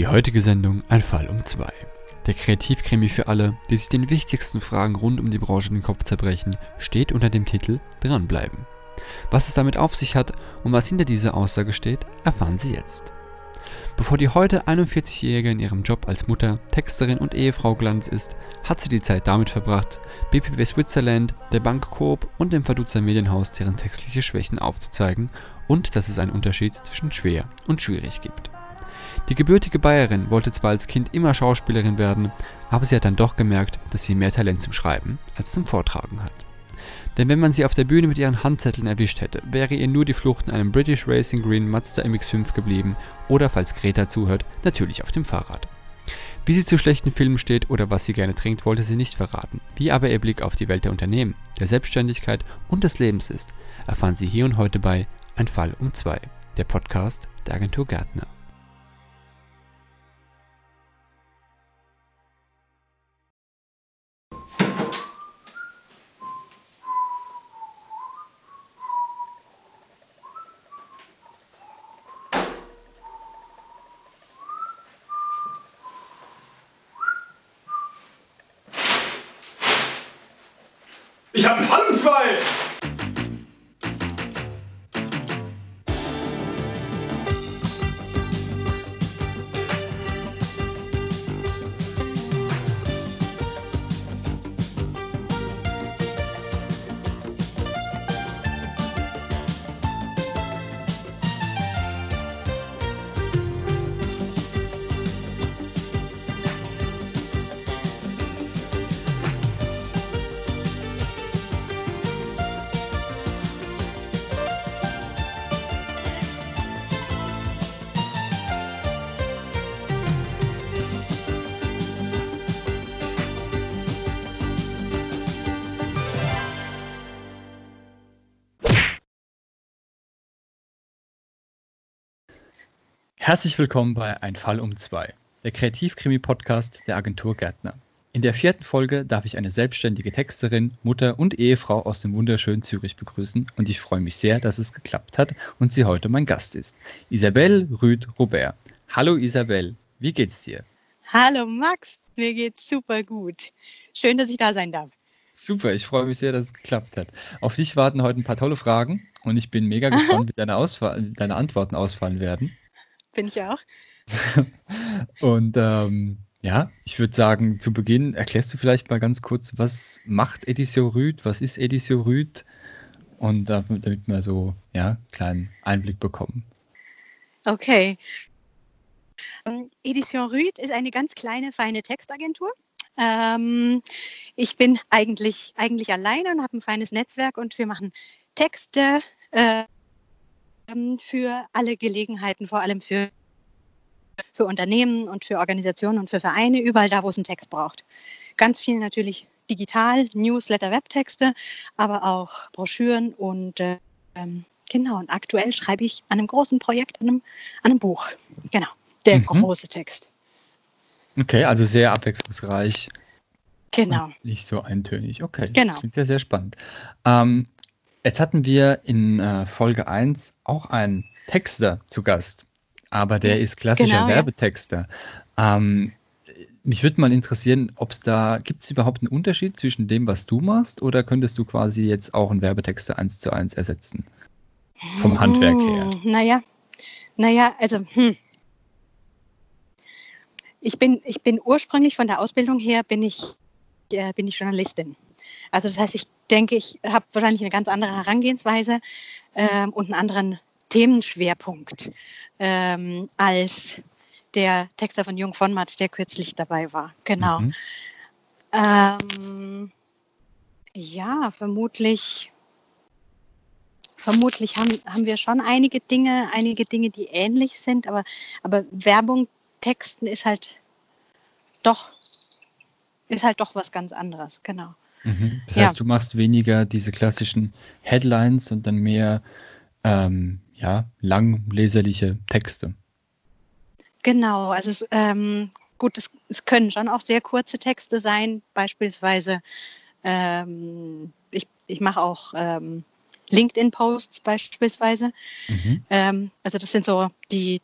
Die heutige Sendung Ein Fall um zwei. Der Kreativkrimi für alle, die sich den wichtigsten Fragen rund um die Branche den Kopf zerbrechen, steht unter dem Titel Dranbleiben. Was es damit auf sich hat und was hinter dieser Aussage steht, erfahren Sie jetzt. Bevor die heute 41-Jährige in ihrem Job als Mutter, Texterin und Ehefrau gelandet ist, hat sie die Zeit damit verbracht, BPW Switzerland, der Bank Coop und dem Verduzer Medienhaus deren textliche Schwächen aufzuzeigen und dass es einen Unterschied zwischen schwer und schwierig gibt. Die gebürtige Bayerin wollte zwar als Kind immer Schauspielerin werden, aber sie hat dann doch gemerkt, dass sie mehr Talent zum Schreiben als zum Vortragen hat. Denn wenn man sie auf der Bühne mit ihren Handzetteln erwischt hätte, wäre ihr nur die Flucht in einem British Racing Green Mazda MX-5 geblieben oder, falls Greta zuhört, natürlich auf dem Fahrrad. Wie sie zu schlechten Filmen steht oder was sie gerne trinkt, wollte sie nicht verraten. Wie aber ihr Blick auf die Welt der Unternehmen, der Selbstständigkeit und des Lebens ist, erfahren Sie hier und heute bei Ein Fall um zwei, der Podcast der Agentur Gärtner. Ich habe einen Fall! Herzlich willkommen bei Ein Fall um zwei, der Kreativkrimi-Podcast der Agentur Gärtner. In der vierten Folge darf ich eine selbstständige Texterin, Mutter und Ehefrau aus dem wunderschönen Zürich begrüßen und ich freue mich sehr, dass es geklappt hat und sie heute mein Gast ist. Isabelle Rüd Robert. Hallo Isabelle, wie geht's dir? Hallo Max, mir geht's super gut. Schön, dass ich da sein darf. Super, ich freue mich sehr, dass es geklappt hat. Auf dich warten heute ein paar tolle Fragen und ich bin mega gespannt, wie deine, Ausfall, deine Antworten ausfallen werden. Bin ich auch. und ähm, ja, ich würde sagen, zu Beginn erklärst du vielleicht mal ganz kurz, was macht Edition Rüd, was ist Edition Rüd und damit, damit wir so ja, einen kleinen Einblick bekommen. Okay. Ähm, Edition Rüd ist eine ganz kleine, feine Textagentur. Ähm, ich bin eigentlich, eigentlich alleine und habe ein feines Netzwerk und wir machen Texte, äh, ähm, für alle Gelegenheiten, vor allem für, für Unternehmen und für Organisationen und für Vereine, überall da, wo es einen Text braucht. Ganz viel natürlich digital, Newsletter, Webtexte, aber auch Broschüren und äh, genau, und aktuell schreibe ich an einem großen Projekt, an einem, an einem Buch. Genau, der mhm. große Text. Okay, also sehr abwechslungsreich. Genau. Nicht so eintönig. Okay, genau. das klingt ja sehr spannend. Ähm, Jetzt hatten wir in äh, Folge 1 auch einen Texter zu Gast, aber der ist klassischer genau, Werbetexter. Ja. Ähm, mich würde mal interessieren, ob es da, gibt es überhaupt einen Unterschied zwischen dem, was du machst, oder könntest du quasi jetzt auch einen Werbetexter eins zu eins ersetzen? Vom Handwerk her. Hm, naja, naja, also, hm. Ich bin, ich bin ursprünglich von der Ausbildung her, bin ich, äh, bin ich Journalistin. Also das heißt, ich denke, ich habe wahrscheinlich eine ganz andere Herangehensweise ähm, und einen anderen Themenschwerpunkt ähm, als der Texter von Jung von Matt, der kürzlich dabei war. Genau. Mhm. Ähm, ja, vermutlich, vermutlich haben, haben wir schon einige Dinge, einige Dinge, die ähnlich sind, aber, aber Werbung, Texten ist halt doch, ist halt doch was ganz anderes, genau. Mhm. Das heißt, du machst weniger diese klassischen Headlines und dann mehr ähm, ja, langleserliche Texte. Genau, also ähm, gut, es, es, können schon auch sehr kurze Texte sein, beispielsweise ähm, ich, ich mache auch ähm, LinkedIn-Posts beispielsweise. Mhm. Ähm, also das sind so die,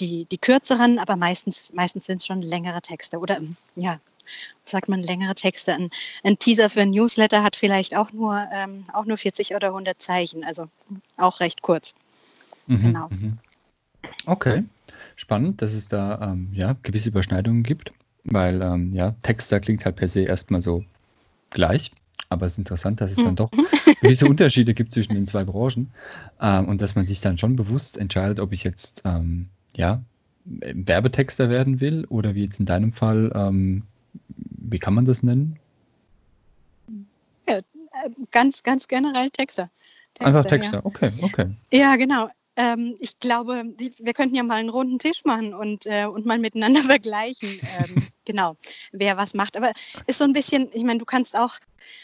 die, die kürzeren, aber meistens, meistens sind es schon längere Texte oder ja, sagt man längere Texte. Ein, ein, Teaser für ein Newsletter hat vielleicht auch nur, ähm, auch nur 40 oder 100 Zeichen, also auch recht kurz. Mhm, genau. Mhm. Okay, spannend, dass es da ähm, ja, gewisse Überschneidungen gibt, weil ähm, ja, Texter klingt halt per se erstmal so gleich. Aber es ist interessant, dass es dann mhm. doch gewisse Unterschiede gibt zwischen den zwei Branchen ähm, und dass man sich dann schon bewusst entscheidet, ob ich jetzt ähm, ja, Werbetexter werden will oder wie jetzt in deinem Fall, ähm, wie kann man das nennen? Ja, ganz, ganz generell Texter. Texter Einfach Texter, ja. okay, okay. Ja, genau. Ähm, ich glaube, wir könnten ja mal einen runden Tisch machen und, äh, und mal miteinander vergleichen, ähm, genau, wer was macht. Aber ist so ein bisschen, ich meine, du kannst auch,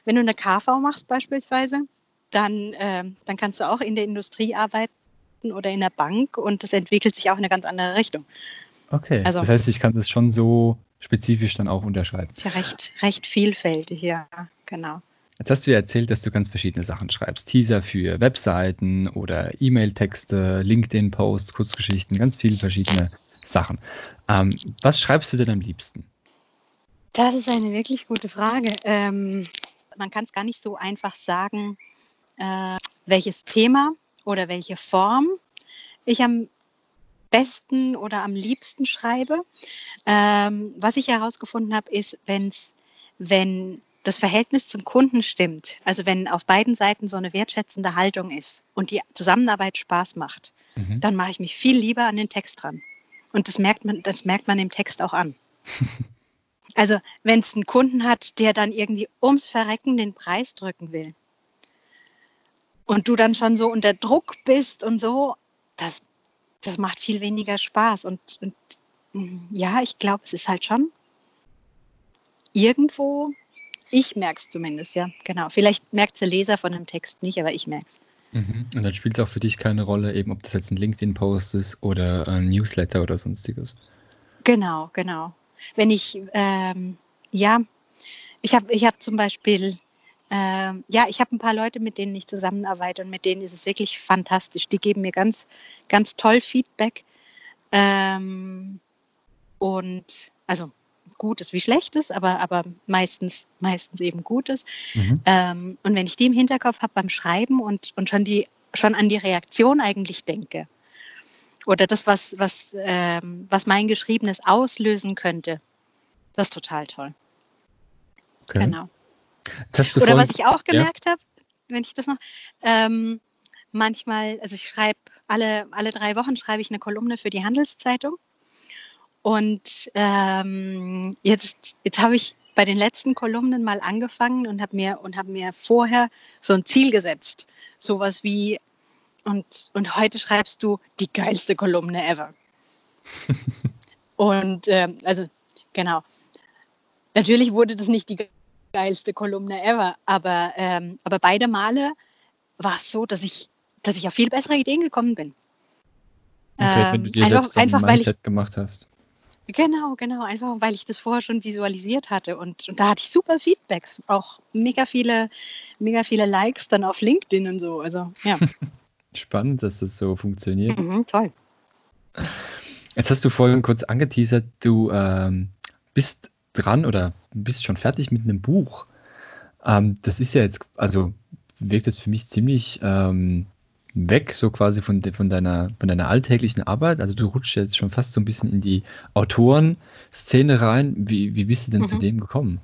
wenn du eine KV machst beispielsweise, dann, äh, dann kannst du auch in der Industrie arbeiten oder in der Bank und das entwickelt sich auch in eine ganz andere Richtung. Okay, also, das heißt, ich kann das schon so spezifisch dann auch unterscheiden. Ist ja recht, recht vielfältig, ja, genau. Jetzt hast du ja erzählt, dass du ganz verschiedene Sachen schreibst. Teaser für Webseiten oder E-Mail-Texte, LinkedIn-Posts, Kurzgeschichten, ganz viele verschiedene Sachen. Ähm, was schreibst du denn am liebsten? Das ist eine wirklich gute Frage. Ähm, man kann es gar nicht so einfach sagen, äh, welches Thema oder welche Form ich am besten oder am liebsten schreibe. Ähm, was ich herausgefunden habe, ist, wenn's, wenn das Verhältnis zum Kunden stimmt, also wenn auf beiden Seiten so eine wertschätzende Haltung ist und die Zusammenarbeit Spaß macht, mhm. dann mache ich mich viel lieber an den Text dran. Und das merkt man, das merkt man im Text auch an. also wenn es einen Kunden hat, der dann irgendwie ums Verrecken den Preis drücken will und du dann schon so unter Druck bist und so, das, das macht viel weniger Spaß. Und, und mm, ja, ich glaube, es ist halt schon irgendwo ich merke es zumindest, ja, genau. Vielleicht merkt es der Leser von dem Text nicht, aber ich merke es. Mhm. Und dann spielt es auch für dich keine Rolle, eben ob das jetzt ein LinkedIn-Post ist oder ein Newsletter oder sonstiges. Genau, genau. Wenn ich, ähm, ja, ich habe ich hab zum Beispiel, ähm, ja, ich habe ein paar Leute, mit denen ich zusammenarbeite und mit denen ist es wirklich fantastisch. Die geben mir ganz, ganz toll Feedback. Ähm, und also Gutes wie Schlechtes, aber, aber meistens, meistens eben Gutes. Mhm. Ähm, und wenn ich die im Hinterkopf habe beim Schreiben und, und schon, die, schon an die Reaktion eigentlich denke, oder das, was, was, ähm, was mein Geschriebenes auslösen könnte, das ist total toll. Okay. Genau. Oder was ich auch gemerkt ja. habe, wenn ich das noch, ähm, manchmal, also ich schreibe alle, alle drei Wochen schreibe ich eine Kolumne für die Handelszeitung. Und ähm, jetzt, jetzt habe ich bei den letzten Kolumnen mal angefangen und habe mir, hab mir vorher so ein Ziel gesetzt. Sowas wie, und, und heute schreibst du die geilste Kolumne ever. und ähm, also, genau. Natürlich wurde das nicht die geilste Kolumne ever, aber, ähm, aber beide Male war es so, dass ich, dass ich auf viel bessere Ideen gekommen bin. Okay, ähm, einfach, einfach, weil ich, gemacht hast. Genau, genau, einfach weil ich das vorher schon visualisiert hatte und, und da hatte ich super Feedbacks, auch mega viele, mega viele Likes dann auf LinkedIn und so. Also ja. Spannend, dass das so funktioniert. Mhm, toll. Jetzt hast du vorhin kurz angeteasert, du ähm, bist dran oder bist schon fertig mit einem Buch. Ähm, das ist ja jetzt, also wirkt das für mich ziemlich ähm, weg, so quasi von, de, von, deiner, von deiner alltäglichen Arbeit? Also du rutschst jetzt schon fast so ein bisschen in die Autorenszene rein. Wie, wie bist du denn mhm. zu dem gekommen?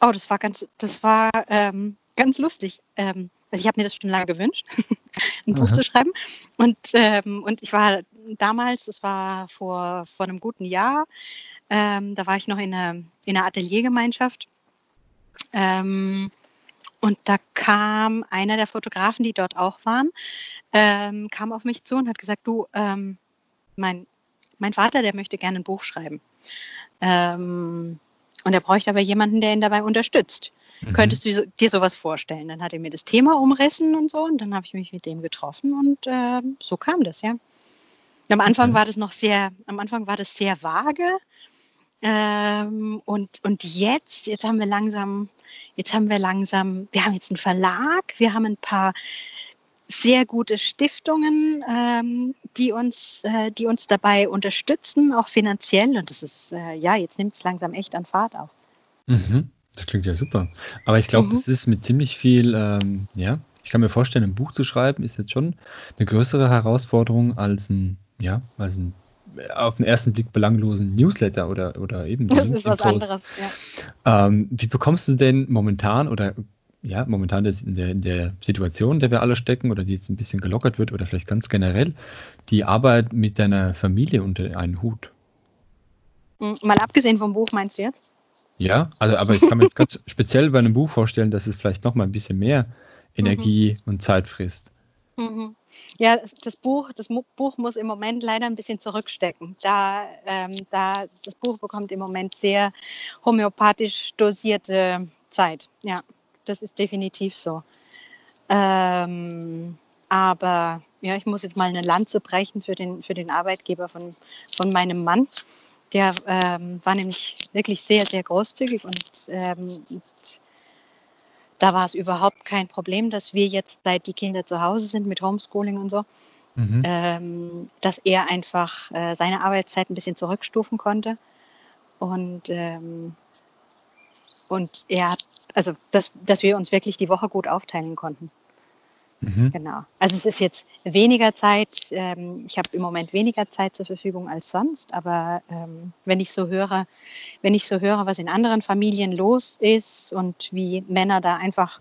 Oh, das war ganz, das war ähm, ganz lustig. Ähm, also ich habe mir das schon lange gewünscht, ein Buch Aha. zu schreiben. Und, ähm, und ich war damals, das war vor, vor einem guten Jahr, ähm, da war ich noch in einer, in einer Ateliergemeinschaft. Ähm, und da kam einer der Fotografen, die dort auch waren, ähm, kam auf mich zu und hat gesagt, du, ähm, mein, mein Vater, der möchte gerne ein Buch schreiben. Ähm, und er bräuchte aber jemanden, der ihn dabei unterstützt. Mhm. Könntest du dir sowas vorstellen? Dann hat er mir das Thema umrissen und so und dann habe ich mich mit dem getroffen und äh, so kam das, ja. Am Anfang okay. war das noch sehr, am Anfang war das sehr vage. Ähm, und, und jetzt, jetzt haben wir langsam, jetzt haben wir langsam, wir haben jetzt einen Verlag, wir haben ein paar sehr gute Stiftungen, ähm, die, uns, äh, die uns dabei unterstützen, auch finanziell. Und das ist, äh, ja, jetzt nimmt es langsam echt an Fahrt auf. Mhm. Das klingt ja super. Aber ich glaube, Mhm. das ist mit ziemlich viel, ähm, ja, ich kann mir vorstellen, ein Buch zu schreiben ist jetzt schon eine größere Herausforderung als ein, ja, als ein äh, auf den ersten Blick belanglosen Newsletter oder, oder eben Das ist was anderes, ja. Ähm, wie bekommst du denn momentan oder ja, momentan in der, in der Situation, in der wir alle stecken oder die jetzt ein bisschen gelockert wird oder vielleicht ganz generell, die Arbeit mit deiner Familie unter einen Hut? Mhm. Mal abgesehen vom Buch, meinst du jetzt? Ja, also aber ich kann mir jetzt ganz speziell bei einem Buch vorstellen, dass es vielleicht noch mal ein bisschen mehr Energie und Zeit frisst. Mhm. Ja, das Buch, das Buch muss im Moment leider ein bisschen zurückstecken. Da, ähm, da das Buch bekommt im Moment sehr homöopathisch dosierte Zeit. Ja, das ist definitiv so. Ähm, aber ja, ich muss jetzt mal eine Lanze brechen für den, für den Arbeitgeber von, von meinem Mann. Der ähm, war nämlich wirklich sehr, sehr großzügig und, ähm, und da war es überhaupt kein Problem, dass wir jetzt, seit die Kinder zu Hause sind mit Homeschooling und so, Mhm. ähm, dass er einfach äh, seine Arbeitszeit ein bisschen zurückstufen konnte. Und, ähm, und er hat, also dass, dass wir uns wirklich die Woche gut aufteilen konnten. Mhm. Genau. Also es ist jetzt weniger Zeit. Ähm, ich habe im Moment weniger Zeit zur Verfügung als sonst, aber ähm, wenn ich so höre, wenn ich so höre, was in anderen Familien los ist und wie Männer da einfach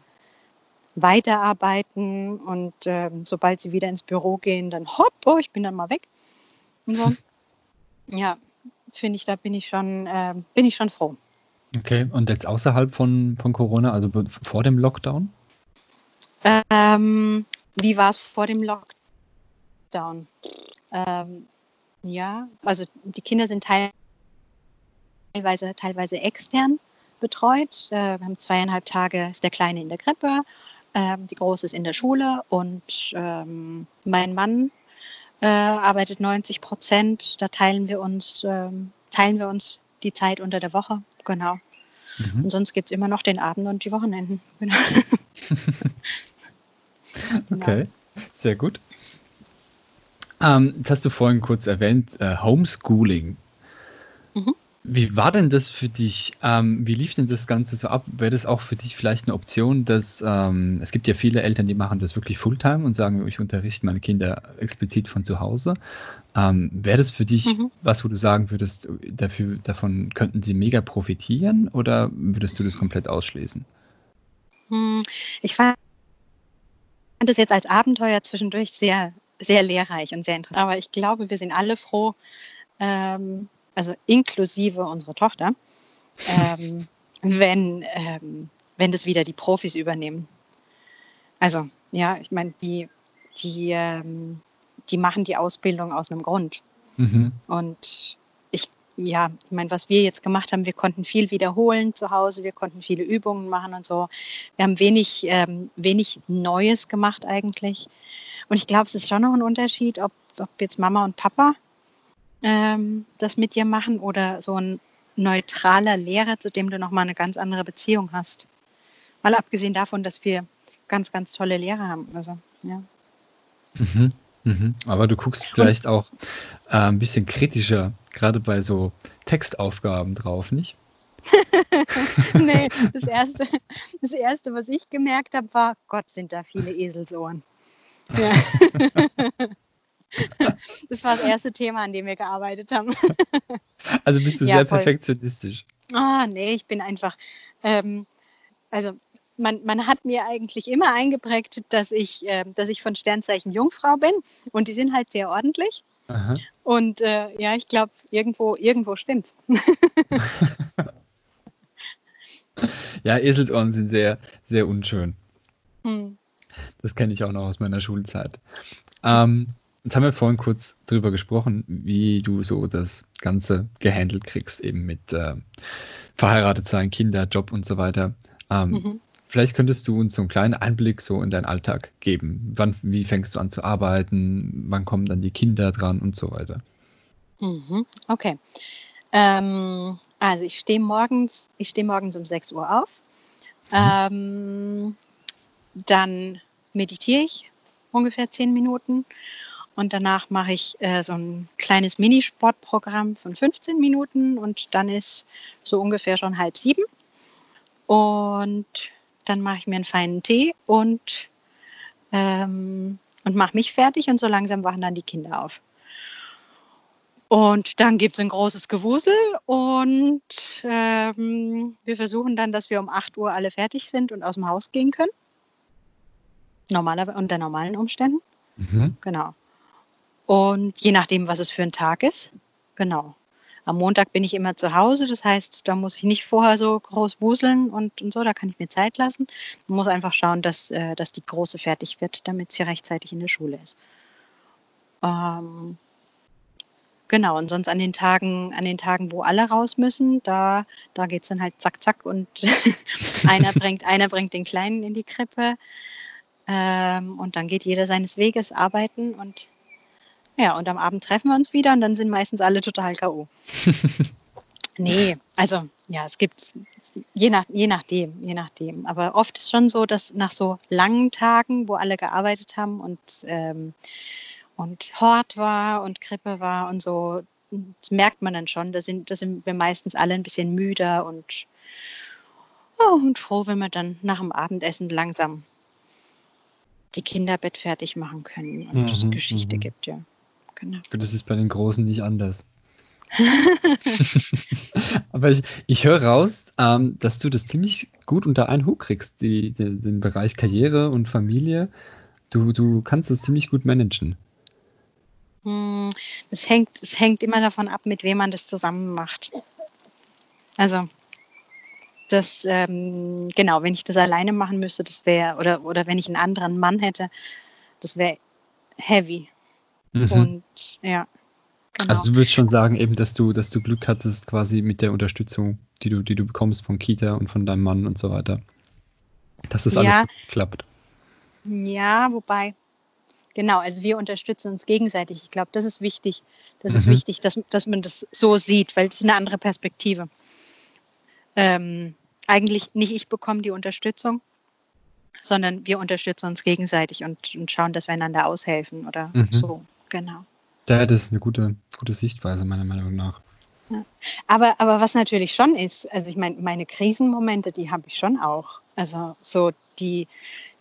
weiterarbeiten und ähm, sobald sie wieder ins Büro gehen, dann hopp, oh, ich bin dann mal weg. Und so. ja, finde ich, da bin ich schon, ähm, bin ich schon froh. Okay, und jetzt außerhalb von, von Corona, also vor dem Lockdown? Ähm, wie war es vor dem Lockdown? Ähm, ja, also die Kinder sind teilweise, teilweise extern betreut. Äh, wir haben zweieinhalb Tage ist der Kleine in der Krippe, ähm, die Große ist in der Schule und ähm, mein Mann äh, arbeitet 90 Prozent. Da teilen wir uns, ähm, teilen wir uns die Zeit unter der Woche. Genau. Mhm. Und sonst gibt es immer noch den Abend und die Wochenenden. Genau. Okay, sehr gut. Ähm, das hast du vorhin kurz erwähnt, äh, Homeschooling. Mhm. Wie war denn das für dich? Ähm, wie lief denn das Ganze so ab? Wäre das auch für dich vielleicht eine Option, dass ähm, es gibt ja viele Eltern, die machen das wirklich Fulltime und sagen, ich unterrichte meine Kinder explizit von zu Hause. Ähm, Wäre das für dich Mhm. was, wo du sagen würdest, dafür, davon könnten sie mega profitieren oder würdest du das komplett ausschließen? Hm, Ich fand das jetzt als Abenteuer zwischendurch sehr, sehr lehrreich und sehr interessant. Aber ich glaube, wir sind alle froh, ähm, also inklusive unserer Tochter, ähm, wenn, ähm, wenn das wieder die Profis übernehmen. Also, ja, ich meine, die, die, ähm, die machen die Ausbildung aus einem Grund. Mhm. Und ja, ich meine, was wir jetzt gemacht haben, wir konnten viel wiederholen zu Hause, wir konnten viele Übungen machen und so. Wir haben wenig, ähm, wenig Neues gemacht eigentlich. Und ich glaube, es ist schon noch ein Unterschied, ob, ob jetzt Mama und Papa ähm, das mit dir machen oder so ein neutraler Lehrer, zu dem du nochmal eine ganz andere Beziehung hast. Mal abgesehen davon, dass wir ganz, ganz tolle Lehrer haben. Also, ja. Mhm, mhm. Aber du guckst vielleicht auch äh, ein bisschen kritischer, gerade bei so Textaufgaben drauf, nicht? nee, das erste, das erste, was ich gemerkt habe, war, Gott, sind da viele Eselsohren. Ja. Das war das erste Thema, an dem wir gearbeitet haben. Also bist du Ja, sehr voll. perfektionistisch. Ah, nee, ich bin einfach, ähm, also man, man hat mir eigentlich immer eingeprägt, dass ich, ähm, dass ich von Sternzeichen Jungfrau bin und die sind halt sehr ordentlich. Aha. Und äh, ja, ich glaube, irgendwo, irgendwo stimmt's. Ja, Eselsohren sind sehr, sehr unschön. Hm. Das kenne ich auch noch aus meiner Schulzeit. Ähm, jetzt haben wir vorhin kurz drüber gesprochen, wie du so das Ganze gehandelt kriegst, eben mit äh, verheiratet sein, Kinder, Job und so weiter. Ähm, Mhm. Vielleicht könntest du uns so einen kleinen Einblick so in deinen Alltag geben. Wann, wie fängst du an zu arbeiten? Wann kommen dann die Kinder dran und so weiter? Mhm. Okay. Ähm, also ich stehe morgens, ich stehe morgens um 6 Uhr auf. Ähm, dann meditiere ich ungefähr zehn Minuten. Und danach mache ich äh, so ein kleines Minisportprogramm von 15 Minuten und dann ist so ungefähr schon halb sieben. Und dann mache ich mir einen feinen Tee und, ähm, und mache mich fertig und so langsam wachen dann die Kinder auf. Und dann gibt es ein großes Gewusel und ähm, wir versuchen dann, dass wir um 8 Uhr alle fertig sind und aus dem Haus gehen können. Normaler, unter normalen Umständen. Mhm. Genau. Und je nachdem, was es für ein Tag ist. Genau. Am Montag bin ich immer zu Hause, das heißt, da muss ich nicht vorher so groß wuseln und, und so, da kann ich mir Zeit lassen. Man muss einfach schauen, dass, äh, dass die Große fertig wird, damit sie rechtzeitig in der Schule ist. Ähm, Genau, und sonst an den Tagen, an den Tagen, wo alle raus müssen, da, da geht es dann halt zack, zack und einer, bringt, einer bringt den Kleinen in die Krippe ähm, und dann geht jeder seines Weges arbeiten und ja, und am Abend treffen wir uns wieder und dann sind meistens alle total K.O. nee, also ja, es gibt je, nach, je nachdem, je nachdem. Aber oft ist schon so, dass nach so langen Tagen, wo alle gearbeitet haben und ähm, und Hort war und Krippe war und so, das merkt man dann schon. Da sind, da sind wir meistens alle ein bisschen müder und, oh, und froh, wenn wir dann nach dem Abendessen langsam die Kinderbett fertig machen können und es mhm, Geschichte mhm. gibt, ja. Genau. Das ist bei den Großen nicht anders. Aber ich, ich höre raus, ähm, dass du das ziemlich gut unter einen Hut kriegst, die, die, den Bereich Karriere und Familie. Du, du kannst das ziemlich gut managen. Hm, es hängt, es hängt immer davon ab, mit wem man das zusammen macht. Also, das, ähm, genau, wenn ich das alleine machen müsste, das wäre, oder, oder wenn ich einen anderen Mann hätte, das wäre heavy. Mhm. Und ja. Genau. Also du würdest schon sagen, eben, dass du, dass du Glück hattest, quasi mit der Unterstützung, die du, die du bekommst von Kita und von deinem Mann und so weiter. Dass das alles ja. klappt. Ja, wobei, Genau, also wir unterstützen uns gegenseitig. Ich glaube, das ist wichtig. Das mhm. ist wichtig, dass, dass man das so sieht, weil es ist eine andere Perspektive. Ähm, eigentlich nicht ich bekomme die Unterstützung, sondern wir unterstützen uns gegenseitig und, und schauen, dass wir einander aushelfen oder mhm. so. Genau. Ja, das ist eine gute, gute Sichtweise, meiner Meinung nach. Ja. Aber, aber was natürlich schon ist, also ich meine, meine Krisenmomente, die habe ich schon auch. Also so die,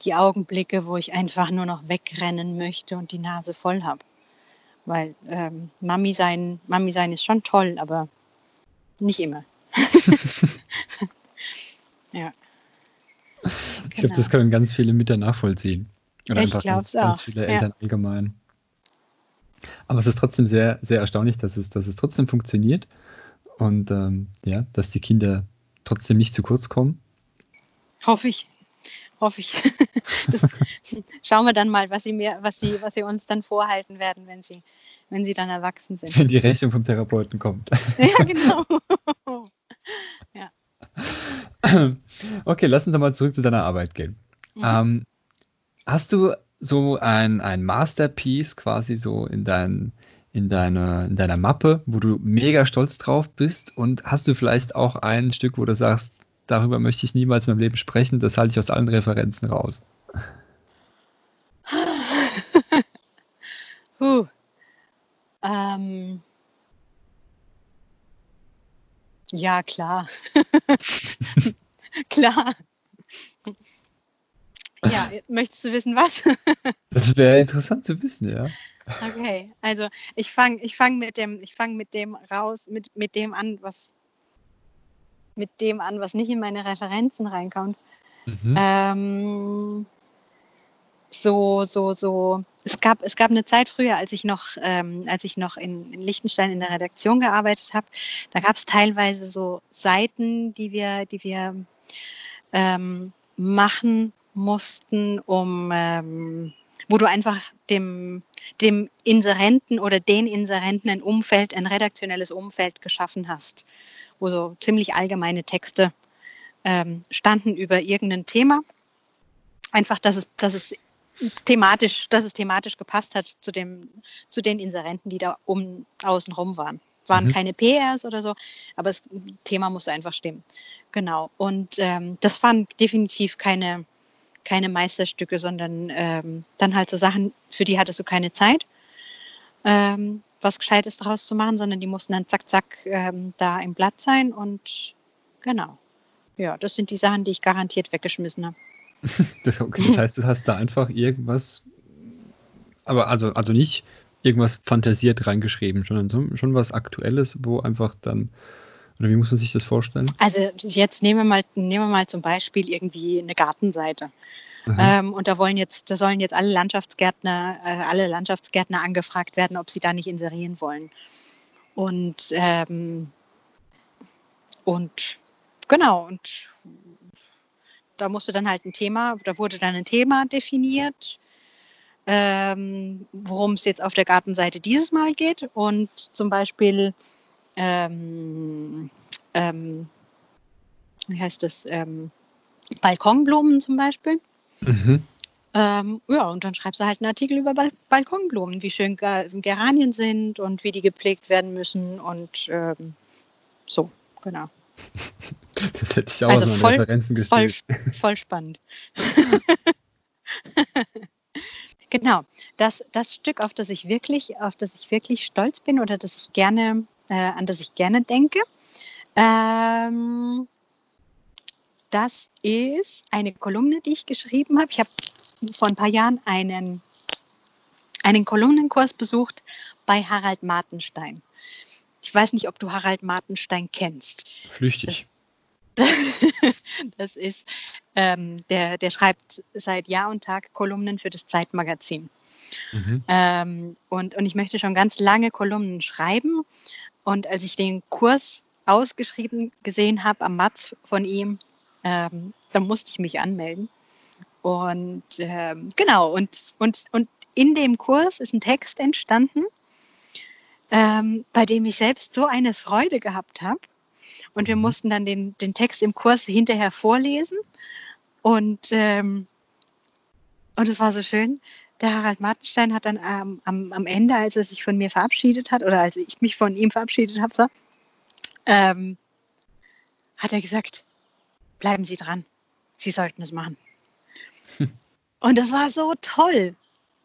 die Augenblicke, wo ich einfach nur noch wegrennen möchte und die Nase voll habe. Weil ähm, Mami, sein, Mami sein ist schon toll, aber nicht immer. ja. Ich glaube, das genau. können ganz viele Mütter nachvollziehen. Oder ich glaube es auch. Ganz viele Eltern ja. allgemein. Aber es ist trotzdem sehr, sehr erstaunlich, dass es, dass es trotzdem funktioniert und ähm, ja, dass die Kinder trotzdem nicht zu kurz kommen. Hoffe ich hoffe ich. Das schauen wir dann mal, was sie, mir, was, sie, was sie uns dann vorhalten werden, wenn sie, wenn sie dann erwachsen sind. Wenn die Rechnung vom Therapeuten kommt. Ja, genau. ja. Okay, lass uns mal zurück zu deiner Arbeit gehen. Mhm. Ähm, hast du so ein, ein Masterpiece quasi so in, dein, in, deine, in deiner Mappe, wo du mega stolz drauf bist? Und hast du vielleicht auch ein Stück, wo du sagst, darüber möchte ich niemals in meinem Leben sprechen, das halte ich aus allen Referenzen raus. huh. Ähm. Ja, klar. klar. Ja, möchtest du wissen, was? das wäre interessant zu wissen, ja. Okay, also ich fange ich fang mit dem, mit dem raus, mit, mit dem an, was mit dem an, was nicht in meine Referenzen reinkommt. Mhm. Ähm, so, so, so. Es gab, es gab eine Zeit früher, als ich noch, ähm, als ich noch in, in Liechtenstein in der Redaktion gearbeitet habe, da gab es teilweise so Seiten, die wir, die wir ähm, machen mussten, um ähm, wo du einfach dem, dem Inserenten oder den Inserenten ein Umfeld, ein redaktionelles Umfeld geschaffen hast wo so ziemlich allgemeine Texte ähm, standen über irgendein Thema. Einfach, dass es, dass es thematisch, dass es thematisch gepasst hat zu dem, zu den Inserenten, die da um außen rum waren. Waren mhm. keine PRs oder so, aber das Thema musste einfach stimmen. Genau. Und ähm, das waren definitiv keine, keine Meisterstücke, sondern ähm, dann halt so Sachen, für die hattest du keine Zeit, ähm, was Gescheites daraus zu machen, sondern die mussten dann zack, zack ähm, da im Blatt sein und genau. Ja, das sind die Sachen, die ich garantiert weggeschmissen habe. Das, okay, das heißt, du hast da einfach irgendwas, aber also, also nicht irgendwas fantasiert reingeschrieben, sondern so, schon was Aktuelles, wo einfach dann, oder wie muss man sich das vorstellen? Also jetzt nehmen wir mal, nehmen wir mal zum Beispiel irgendwie eine Gartenseite. Ähm, und da wollen jetzt, da sollen jetzt alle Landschaftsgärtner, äh, alle Landschaftsgärtner angefragt werden, ob sie da nicht inserieren wollen. Und ähm, und genau, und da musste dann halt ein Thema, da wurde dann ein Thema definiert, ähm, worum es jetzt auf der Gartenseite dieses Mal geht. Und zum Beispiel, ähm, ähm, wie heißt das, ähm, Balkonblumen zum Beispiel. Mhm. Ähm, ja, und dann schreibst du halt einen Artikel über Bal Balkonblumen, wie schön Geranien sind und wie die gepflegt werden müssen und ähm, so, genau. Das hätte ich auch Also voll- Referenzen Voll, gestellt. voll spannend. genau, das, das Stück, auf das ich wirklich, auf das ich wirklich stolz bin oder das ich gerne, äh, an das ich gerne denke, ähm, das ist eine Kolumne, die ich geschrieben habe. Ich habe vor ein paar Jahren einen, einen Kolumnenkurs besucht bei Harald Martenstein. Ich weiß nicht, ob du Harald Martenstein kennst. Flüchtig. das ist, ähm, der, der schreibt seit Jahr und Tag Kolumnen für das Zeitmagazin. Mhm. Ähm, und, und ich möchte schon ganz lange Kolumnen schreiben. Und als ich den Kurs ausgeschrieben gesehen habe am Matz von ihm, ähm, dann musste ich mich anmelden. Und ähm, genau, und, und, und in dem Kurs ist ein Text entstanden, ähm, bei dem ich selbst so eine Freude gehabt habe. Und wir Mhm. mussten dann den, den Text im Kurs hinterher vorlesen. Und, ähm, und es war so schön. Der Harald Martenstein hat dann ähm, am, am Ende, als er sich von mir verabschiedet hat, oder als ich mich von ihm verabschiedet habe, so, ähm, hat er gesagt, bleiben Sie dran. Sie sollten es machen. Und das war so toll.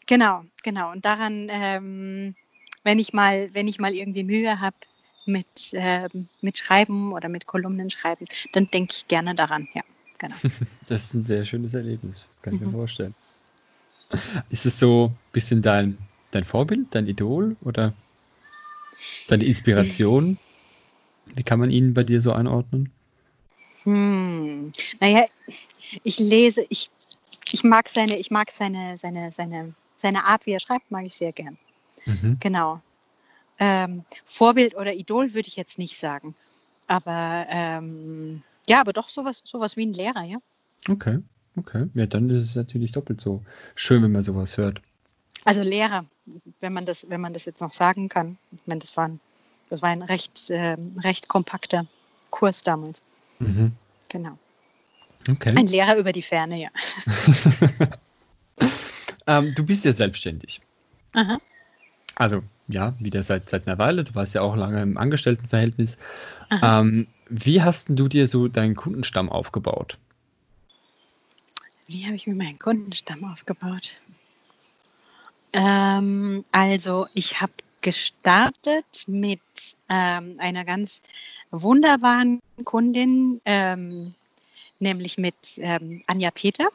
Genau, genau. Und daran, ähm, wenn ich mal, wenn ich mal irgendwie Mühe habe mit, ähm, mit Schreiben oder mit Kolumnen schreiben, dann denke ich gerne daran. Ja, genau. Das ist ein sehr schönes Erlebnis. Das kann ich mir Mhm. vorstellen. Ist es so ein bisschen dein, dein Vorbild, dein Idol oder deine Inspiration? Wie kann man ihn bei dir so einordnen? Hm. Naja, ich lese, ich, ich mag seine, ich mag seine, seine, seine, seine Art, wie er schreibt, mag ich sehr gern. Mhm. Genau. Ähm, Vorbild oder Idol würde ich jetzt nicht sagen. Aber ähm, ja, aber doch sowas, sowas wie ein Lehrer, ja. Okay, okay. Ja, dann ist es natürlich doppelt so schön, wenn man sowas hört. Also Lehrer, wenn man das, wenn man das jetzt noch sagen kann. Ich meine, das war ein, das war ein recht, ähm, recht kompakter Kurs damals. Mhm. Genau. Okay. Ein Lehrer über die Ferne, ja. ähm, du bist ja selbstständig. Aha. Also, ja, wieder seit, seit einer Weile. Du warst ja auch lange im Angestelltenverhältnis. Ähm, wie hast denn du dir so deinen Kundenstamm aufgebaut? Wie habe ich mir meinen Kundenstamm aufgebaut? Ähm, also ich habe gestartet mit ähm, einer ganz wunderbaren Kundin, ähm, nämlich mit ähm, Anja Peter.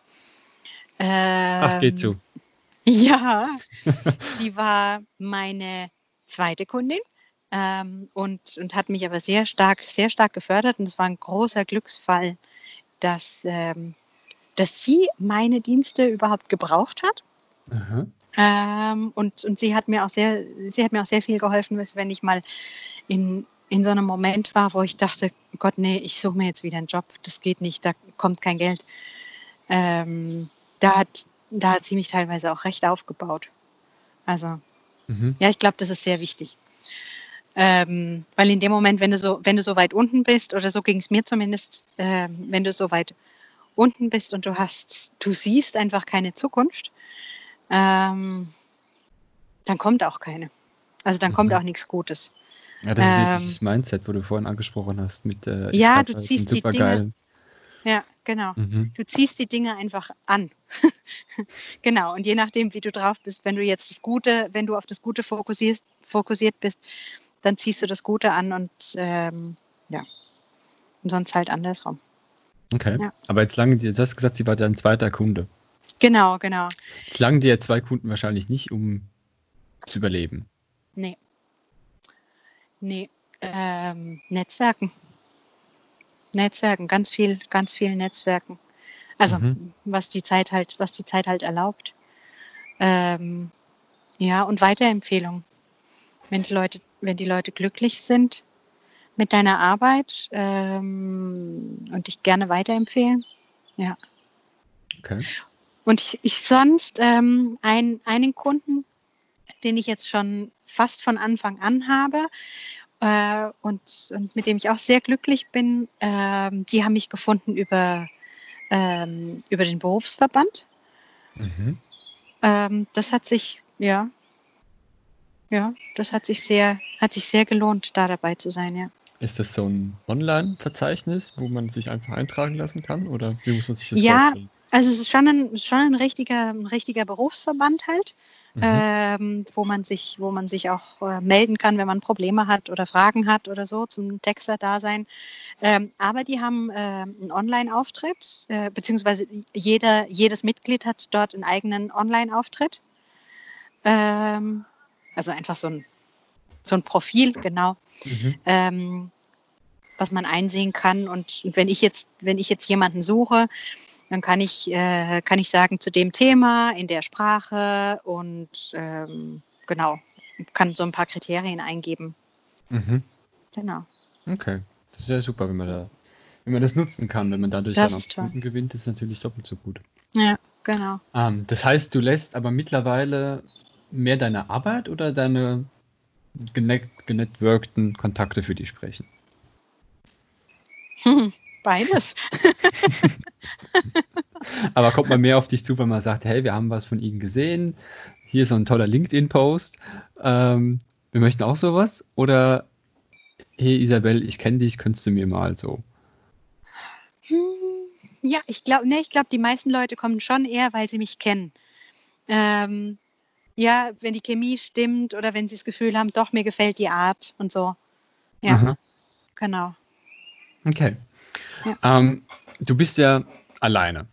Ach, geht so. Ähm, Ja, die war meine zweite Kundin ähm, und, und hat mich aber sehr stark, sehr stark gefördert. Und es war ein großer Glücksfall, dass, ähm, dass sie meine Dienste überhaupt gebraucht hat. Ähm, und, und sie hat mir auch sehr, sie hat mir auch sehr viel geholfen, wenn ich mal in, in so einem Moment war, wo ich dachte, Gott, nee, ich suche mir jetzt wieder einen Job, das geht nicht, da kommt kein Geld. Ähm, da, hat, da hat sie mich teilweise auch recht aufgebaut. Also, Mhm. ja, ich glaube, das ist sehr wichtig. Ähm, weil in dem Moment, wenn du so, wenn du so weit unten bist, oder so ging es mir zumindest, ähm, wenn du so weit unten bist und du hast, du siehst einfach keine Zukunft, ähm, dann kommt auch keine. Also dann kommt Mhm. auch nichts Gutes. Ja, das ist Ähm, ähm, dieses Mindset, wo du vorhin angesprochen hast mit äh, Ja, du ziehst die Dinge-. Ja, genau. Mhm. Du ziehst die Dinge einfach an. genau. Und je nachdem, wie du drauf bist, wenn du jetzt das Gute, wenn du auf das Gute fokussierst, fokussiert bist, dann ziehst du das Gute an und ähm, ja. Und sonst halt andersrum. Okay. Ja. Aber jetzt lange, dir- du hast gesagt, sie war dein zweiter Kunde. Genau, genau. Jetzt langen dir zwei Kunden wahrscheinlich nicht, um zu überleben. Nee. Nee. Ähm, Netzwerken. Netzwerken, ganz viel, ganz viel Netzwerken. Also Mhm. was die Zeit halt, was die Zeit halt erlaubt. Ähm, ja, und Weiterempfehlung. Wenn die Leute, wenn die Leute glücklich sind mit deiner Arbeit ähm, und dich gerne weiterempfehlen. Okay. Und ich, ich sonst ähm, ein, einen Kunden, den ich jetzt schon fast von Anfang an habe äh, und, und mit dem ich auch sehr glücklich bin, ähm, die haben mich gefunden über, ähm, über den Berufsverband. Mhm. Ähm, das hat sich, ja, ja, das hat sich sehr, hat sich sehr gelohnt, da dabei zu sein, ja. Ist das so ein Online-Verzeichnis, wo man sich einfach eintragen lassen kann? Oder wie muss man sich das Ja, vorstellen? Also es ist schon ein, schon ein richtiger, ein richtiger Berufsverband halt. Mhm. ähm, wo man sich, wo man sich auch äh, melden kann, wenn man Probleme hat oder Fragen hat oder so zum Texter-Dasein. Ähm, aber die haben äh, einen Online-Auftritt, äh, beziehungsweise jeder, jedes Mitglied hat dort einen eigenen Online-Auftritt. Ähm, also einfach so ein, so ein Profil, genau Mhm. ähm, was man einsehen kann. Und, und wenn ich jetzt, wenn ich jetzt jemanden suche, dann kann ich, äh, kann ich sagen zu dem Thema in der Sprache und ähm, genau, kann so ein paar Kriterien eingeben. Mhm. Genau. Okay. Das ist ja super, wenn man da, wenn man das nutzen kann, wenn man dadurch Das dann auch. Kunden gewinnt, ist natürlich doppelt so gut. Ja, genau. Ähm, das heißt, du lässt aber mittlerweile mehr deine Arbeit oder deine genet genetworkten Kontakte für dich sprechen? Beides. Aber kommt man mehr auf dich zu, wenn man sagt, hey, wir haben was von Ihnen gesehen, hier ist so ein toller LinkedIn-Post, ähm, wir möchten auch sowas? Oder, hey Isabel, ich kenne dich, könntest du mir mal so? Hm, Ja, ich glaube, nee, ich glaube, die meisten Leute kommen schon eher, weil sie mich kennen. Ähm, ja, wenn die Chemie stimmt oder wenn sie das Gefühl haben, doch, mir gefällt die Art und so. Ja, Aha. genau. Okay. Ja. Ähm, du bist ja alleine.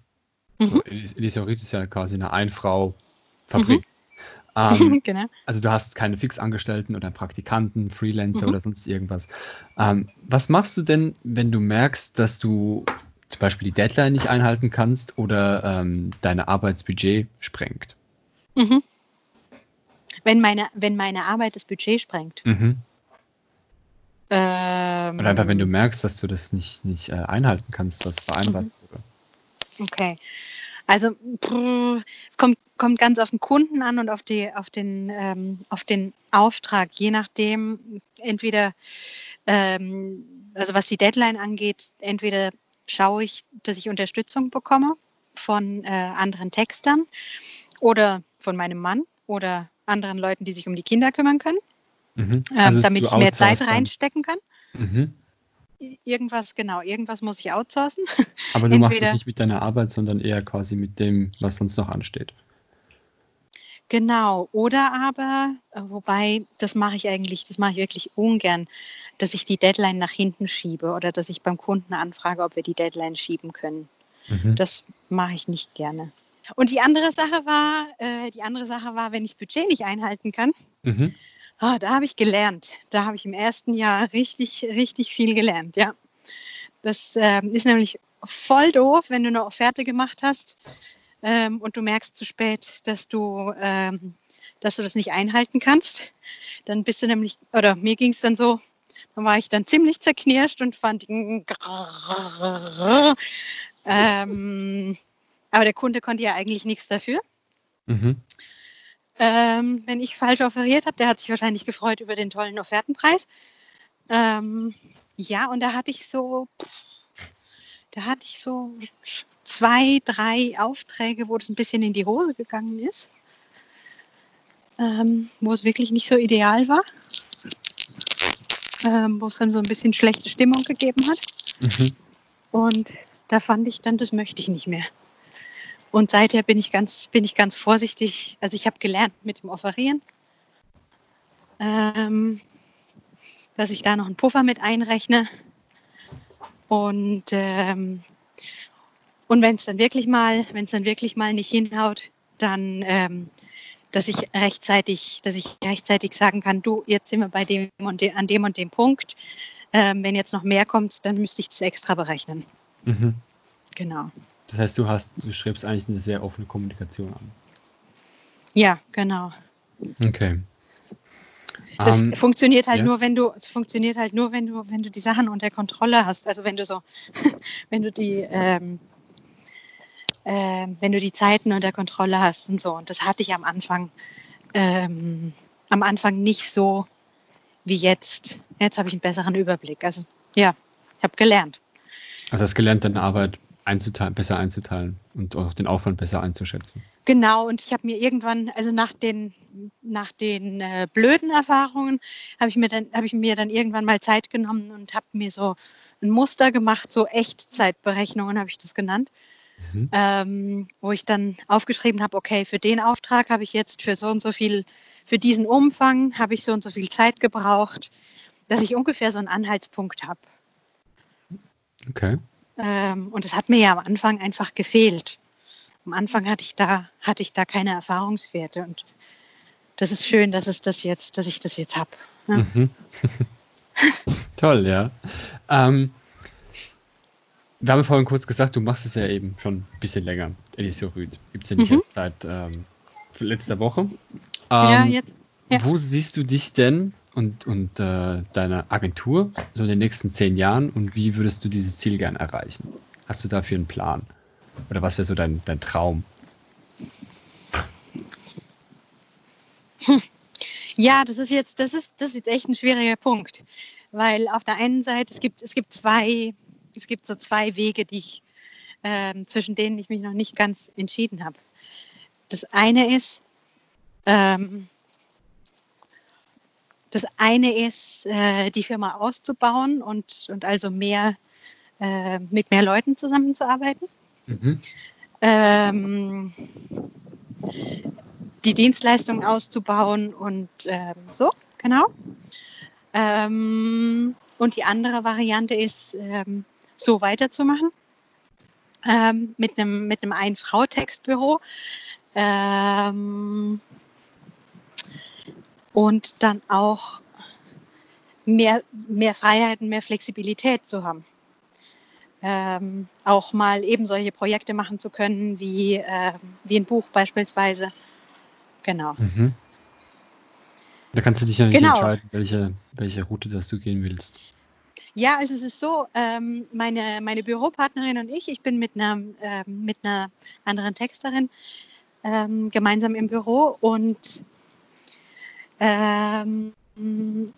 Mhm. Elisaurit ist ja quasi eine Ein-Frau-Fabrik. Ähm, genau. also du hast keine Fixangestellten oder Praktikanten, Freelancer Mhm. oder sonst irgendwas. Ähm, was machst du denn, wenn du merkst, dass du zum Beispiel die Deadline nicht einhalten kannst oder ähm, deine Arbeitsbudget sprengt? Mhm. Wenn, meine, wenn meine Arbeit das Budget sprengt. Mhm. Ähm, Oder einfach, wenn du merkst, dass du das nicht, nicht äh, einhalten kannst, was vereinbart Mhm. wurde. Okay. Also es kommt, kommt ganz auf den Kunden an und auf, die, auf, den, ähm, auf den Auftrag. Je nachdem, entweder, ähm, also was die Deadline angeht, entweder schaue ich, dass ich Unterstützung bekomme von äh, anderen Textern oder von meinem Mann oder anderen Leuten, die sich um die Kinder kümmern können, Mhm. ähm, Also damit ich mehr Zeit reinstecken kann. Mhm. Irgendwas, genau, irgendwas muss ich outsourcen. Aber du machst es Entweder- nicht mit deiner Arbeit, sondern eher quasi mit dem, was sonst noch ansteht. Genau, oder aber, äh, wobei, das mache ich eigentlich, das mache ich wirklich ungern, dass ich die Deadline nach hinten schiebe oder dass ich beim Kunden anfrage, ob wir die Deadline schieben können. Mhm. Das mache ich nicht gerne. Und die andere Sache war, äh, die andere Sache war, wenn ich das Budget nicht einhalten kann, Mhm. Ah, da habe ich gelernt. Da habe ich im ersten Jahr richtig, richtig viel gelernt, ja. Das ähm, ist nämlich voll doof, wenn du eine Offerte gemacht hast ähm, und du merkst zu spät, dass du, ähm, dass du das nicht einhalten kannst. Dann bist du nämlich, oder mir ging es dann so, dann war ich dann ziemlich zerknirscht und fand, ähm, aber der Kunde konnte ja eigentlich nichts dafür. Mhm. Ähm, wenn ich falsch offeriert habe, der hat sich wahrscheinlich gefreut über den tollen Offertenpreis. Ähm, ja, und da hatte ich so, da hatte ich so zwei, drei Aufträge, wo das ein bisschen in die Hose gegangen ist, ähm, wo es wirklich nicht so ideal war, ähm, wo es dann so ein bisschen schlechte Stimmung gegeben hat. Mhm. Und da fand ich dann, das möchte ich nicht mehr. Und seither bin ich ganz, bin ich ganz vorsichtig. Also ich habe gelernt mit dem Offerieren, ähm, dass ich da noch einen Puffer mit einrechne. Und, ähm, und wenn es dann wirklich mal, wenn es dann wirklich mal nicht hinhaut, dann, ähm, dass ich rechtzeitig, dass ich rechtzeitig sagen kann, du, jetzt sind wir bei dem und de, an dem und dem Punkt. Ähm, wenn jetzt noch mehr kommt, dann müsste ich das extra berechnen. Mhm. Genau. Das heißt, du hast, du strebst eigentlich eine sehr offene Kommunikation an. Ja, genau. Okay. Das Ähm, funktioniert halt ja. nur, wenn du, es funktioniert halt nur, wenn du, wenn du die Sachen unter Kontrolle hast. Also wenn du so, wenn du die, ähm, ähm, wenn du die Zeiten unter Kontrolle hast und so. Und das hatte ich am Anfang, ähm, am Anfang nicht so wie jetzt. Jetzt habe ich einen besseren Überblick. Also ja, ich habe gelernt. also hast gelernt, deine Arbeit einzuteilen, besser einzuteilen und auch den Aufwand besser einzuschätzen. Genau, und ich habe mir irgendwann, also nach den, nach den äh, blöden Erfahrungen, habe ich, mir dann- habe ich mir dann irgendwann mal Zeit genommen und habe mir so ein Muster gemacht, so Echtzeitberechnungen habe ich das genannt, Mhm. ähm, wo ich dann aufgeschrieben habe, okay, für den Auftrag habe ich jetzt für so und so viel, für diesen Umfang habe ich so und so viel Zeit gebraucht, dass ich ungefähr so einen Anhaltspunkt habe. Okay. Ähm, und es hat mir ja am Anfang einfach gefehlt. Am Anfang hatte ich da, hatte ich da keine Erfahrungswerte und das ist schön, dass es das jetzt, dass ich das jetzt habe. Ja. Mhm. Toll, ja. Ähm, wir haben ja vorhin kurz gesagt, du machst es ja eben schon ein bisschen länger, Elisio Rüd. Gibt es ja nicht Mhm. erst seit ähm, letzter Woche. Ja, Ähm, jetzt, ja. Wo siehst du dich denn und, und äh, deine Agentur so in den nächsten zehn Jahren und wie würdest du dieses Ziel gern erreichen? Hast du dafür einen Plan? Oder was wäre so dein, dein Traum? ja, das ist jetzt, das ist, das ist echt ein schwieriger Punkt. Weil auf der einen Seite, es gibt, es gibt zwei, es gibt so zwei Wege, die ich, ähm, zwischen denen ich mich noch nicht ganz entschieden habe. Das eine ist, ähm, das eine ist, äh, die Firma auszubauen und, und also mehr äh, mit mehr Leuten zusammenzuarbeiten. Mhm. Ähm, die Dienstleistungen auszubauen und ähm, so, genau. Ähm, und die andere Variante ist, ähm, so weiterzumachen ähm, mit einem mit einem Ein-Frau-Textbüro. Ähm, und dann auch mehr, mehr Freiheiten, mehr Flexibilität zu haben. Ähm, auch mal eben solche Projekte machen zu können, wie, ähm, wie ein Buch beispielsweise. Genau. Mhm. Da kannst du dich ja nicht Genau. entscheiden, welche, welche Route das du gehen willst. Ja, also es ist so, ähm, meine, meine Büropartnerin und ich, ich bin mit einer, ähm, mit einer anderen Texterin ähm, gemeinsam im Büro und ähm,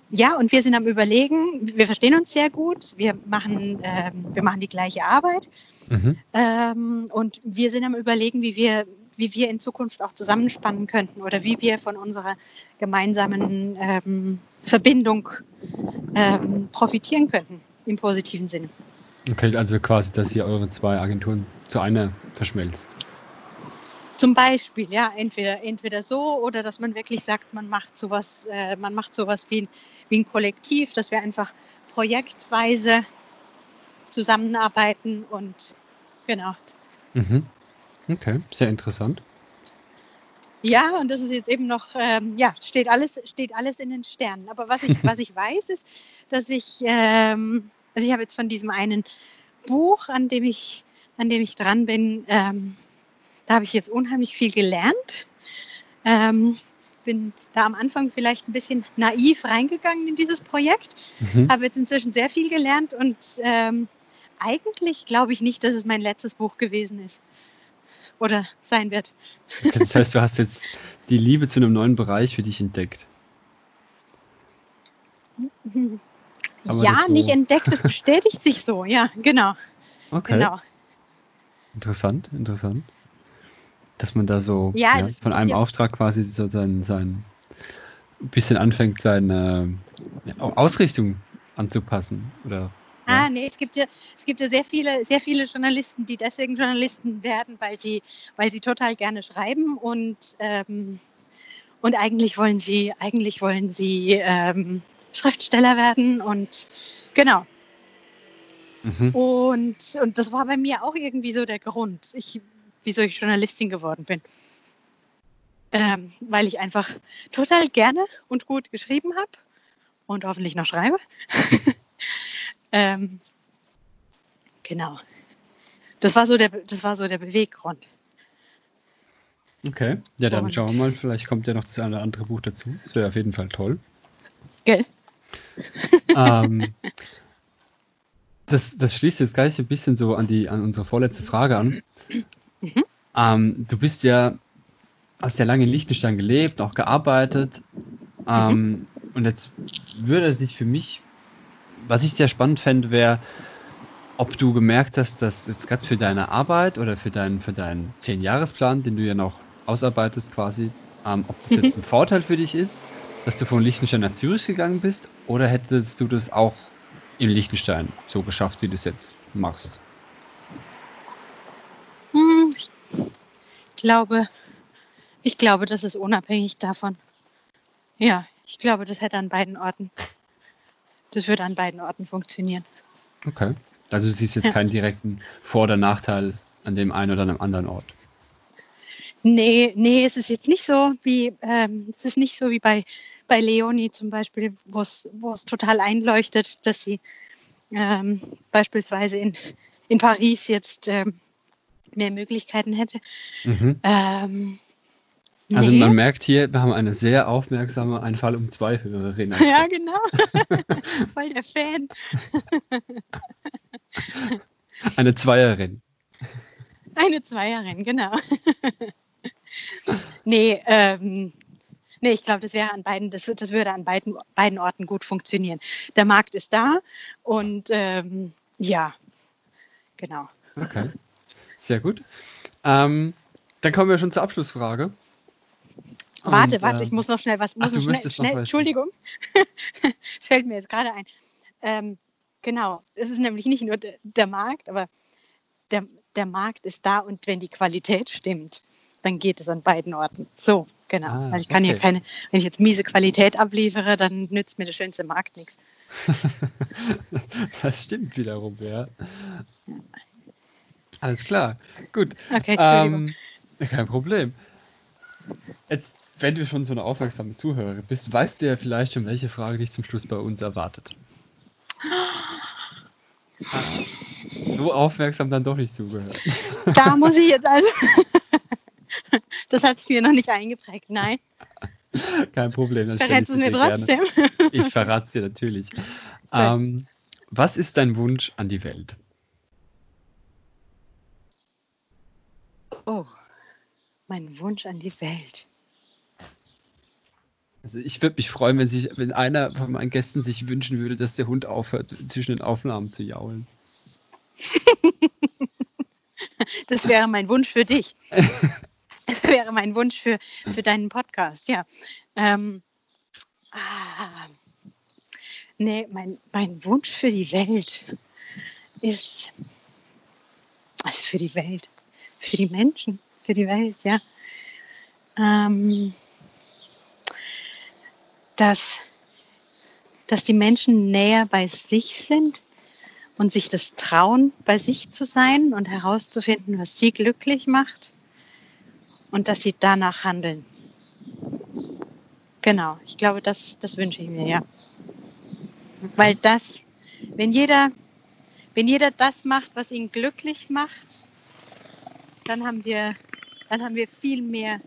ja, und wir sind am Überlegen, wir verstehen uns sehr gut, wir machen, ähm, wir machen die gleiche Arbeit Mhm. ähm, und wir sind am Überlegen, wie wir, wie wir in Zukunft auch zusammenspannen könnten oder wie wir von unserer gemeinsamen ähm, Verbindung ähm, profitieren könnten im positiven Sinne. Okay, also quasi, dass ihr eure zwei Agenturen zu einer verschmelzt. Zum Beispiel, ja, entweder, entweder so oder dass man wirklich sagt, man macht sowas, äh, man macht sowas wie ein, wie ein Kollektiv, dass wir einfach projektweise zusammenarbeiten und genau. Mhm. Okay, sehr interessant. Ja, und das ist jetzt eben noch, ähm, ja, steht alles, steht alles in den Sternen. Aber was ich, was ich weiß, ist, dass ich, ähm, also ich habe jetzt von diesem einen Buch, an dem ich, an dem ich dran bin, ähm, da habe ich jetzt unheimlich viel gelernt. Ähm, bin da am Anfang vielleicht ein bisschen naiv reingegangen in dieses Projekt, Mhm. habe jetzt inzwischen sehr viel gelernt und ähm, eigentlich glaube ich nicht, dass es mein letztes Buch gewesen ist oder sein wird. Okay, das heißt, du hast jetzt die Liebe zu einem neuen Bereich für dich entdeckt. Man Ja, so- nicht entdeckt, es bestätigt sich so, ja, genau, Okay, genau. interessant, interessant. Dass man da so Ja, ja, von einem Auftrag quasi so sein, sein ein bisschen anfängt, seine Ausrichtung anzupassen oder Ah, nee, es gibt ja, es gibt ja sehr viele, sehr viele Journalisten, die deswegen Journalisten werden, weil sie, weil sie total gerne schreiben und, ähm, und eigentlich wollen sie, eigentlich wollen sie ähm, Schriftsteller werden und genau. Mhm. Und, und das war bei mir auch irgendwie so der Grund, ich, wieso ich Journalistin geworden bin. Ähm, weil ich einfach total gerne und gut geschrieben habe und hoffentlich noch schreibe. ähm, genau. Das war so der, das war so der Beweggrund. Okay. Ja, dann Und- schauen wir mal. Vielleicht kommt ja noch das eine oder andere Buch dazu. Das wäre auf jeden Fall toll. Gell? ähm, das, das schließt jetzt gleich ein bisschen so an, die, an unsere vorletzte Frage an. Mhm. Ähm, du bist ja, hast ja lange in Liechtenstein gelebt, auch gearbeitet. Ähm, Und jetzt würde es sich für mich, was ich sehr spannend fände, wäre, ob du gemerkt hast, dass jetzt gerade für deine Arbeit oder für deinen, für deinen 10-Jahres-Plan, den du ja noch ausarbeitest quasi, ähm, ob das jetzt ein Vorteil für dich ist, dass du von Liechtenstein nach Zürich gegangen bist oder hättest du das auch in Liechtenstein so geschafft, wie du es jetzt machst? Hm, Ich glaube, ich glaube, das ist unabhängig davon. Ja, ich glaube, das hätte an beiden Orten, das würde an beiden Orten funktionieren. Okay. Also du siehst jetzt Ja. keinen direkten Vor- oder Nachteil an dem einen oder an einem anderen Ort. Nee, nee, es ist jetzt nicht so wie, ähm, es ist nicht so wie bei, bei Leonie zum Beispiel, wo es, wo es total einleuchtet, dass sie ähm, beispielsweise in, in Paris jetzt ähm, mehr Möglichkeiten hätte. Mhm. Ähm, Also nee. man merkt hier, wir haben eine sehr aufmerksame Ein Fall um zwei Hörerin. Ja, genau. Voll der Fan. Eine Zweierin. Eine Zweierin, genau. nee, ähm, nee, ich glaube, das wäre an beiden, das, das würde an beiden, beiden Orten gut funktionieren. Der Markt ist da und ähm, ja, genau. Okay. Sehr gut. Ähm, dann kommen wir schon zur Abschlussfrage. Warte, Und, warte, ähm, ich muss noch schnell was. Muss du noch schnell, möchtest noch schnell, was. Entschuldigung. Es fällt mir jetzt gerade ein. Ähm, genau, es ist nämlich nicht nur der, der Markt, aber der, der Markt ist da und wenn die Qualität stimmt, dann geht es an beiden Orten. So, genau. Ah, Weil ich kann hier okay. keine, wenn ich jetzt miese Qualität abliefere, dann nützt mir der schönste Markt nichts. Das stimmt wiederum, ja. Alles klar. Gut. Okay. Ähm, kein Problem. Jetzt, wenn du schon so eine aufmerksame Zuhörerin bist, weißt du ja vielleicht schon, welche Frage dich zum Schluss bei uns erwartet. So aufmerksam dann doch nicht zugehört. da muss ich jetzt also. das hat es mir noch nicht eingeprägt. Nein, Kein Problem. das verrätst du es mir dir gerne. trotzdem. Ich verrate es dir natürlich. Ähm, was ist dein Wunsch an die Welt? Oh, mein Wunsch an die Welt. Also ich würde mich freuen, wenn, sich, wenn einer von meinen Gästen sich wünschen würde, dass der Hund aufhört, zwischen den Aufnahmen zu jaulen. Das wäre mein Wunsch für dich. Das wäre mein Wunsch für, für deinen Podcast, ja. Ähm, ah, nee, mein, mein Wunsch für die Welt ist, also für die Welt, für die Menschen, für die Welt, ja. Ähm, dass, dass die Menschen näher bei sich sind und sich das trauen, bei sich zu sein und herauszufinden, was sie glücklich macht und dass sie danach handeln. Genau, ich glaube, das, das wünsche ich mir, ja. Weil das, wenn jeder, wenn jeder das macht, was ihn glücklich macht, dann haben wir, dann haben wir viel mehr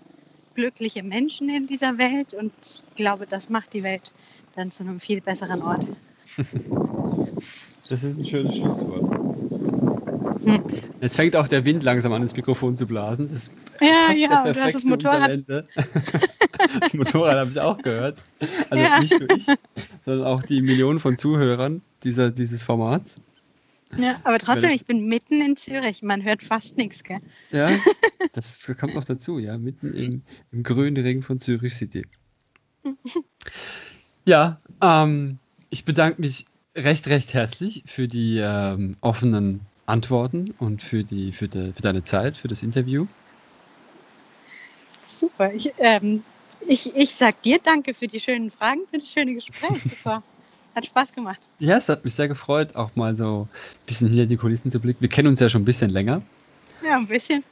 glückliche Menschen in dieser Welt und ich glaube, das macht die Welt dann zu einem viel besseren Ort. Das ist ein schönes Schlusswort. Hm. Jetzt fängt auch der Wind langsam an, das Mikrofon zu blasen. Das Ja, ja, und du hast das Motorrad. Das Motorrad habe ich auch gehört. Also Ja. nicht nur ich, sondern auch die Millionen von Zuhörern dieser, dieses Formats. Ja, aber trotzdem, ich bin mitten in Zürich. Man hört fast nichts, gell? Ja, das kommt noch dazu, ja, mitten im, im grünen Ring von Zürich City. Ja, ähm, ich bedanke mich recht, recht herzlich für die ähm, offenen Antworten und für, die, für, de, für deine Zeit, für das Interview. Super. Ich, ähm, ich, ich sag dir danke für die schönen Fragen, für das schöne Gespräch. Das war, hat Spaß gemacht. Ja, es hat mich sehr gefreut, auch mal so ein bisschen hinter die Kulissen zu blicken. Wir kennen uns ja schon ein bisschen länger, Ja, ein bisschen.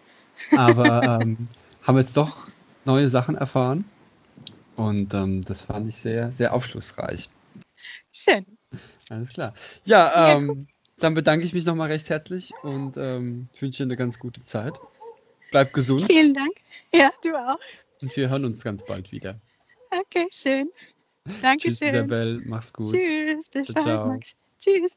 aber ähm, haben jetzt doch neue Sachen erfahren. Und ähm, das fand ich sehr, sehr aufschlussreich. Schön. Alles klar. Ja, ähm, dann bedanke ich mich nochmal recht herzlich und ähm, ich wünsche dir eine ganz gute Zeit. Bleib gesund Vielen Dank. Ja, du auch. und wir hören uns ganz bald wieder. Okay, schön. Tschüss, Dankeschön. Isabel. Mach's gut. Tschüss. Bis Ciao, bald, ciao. Max. Tschüss.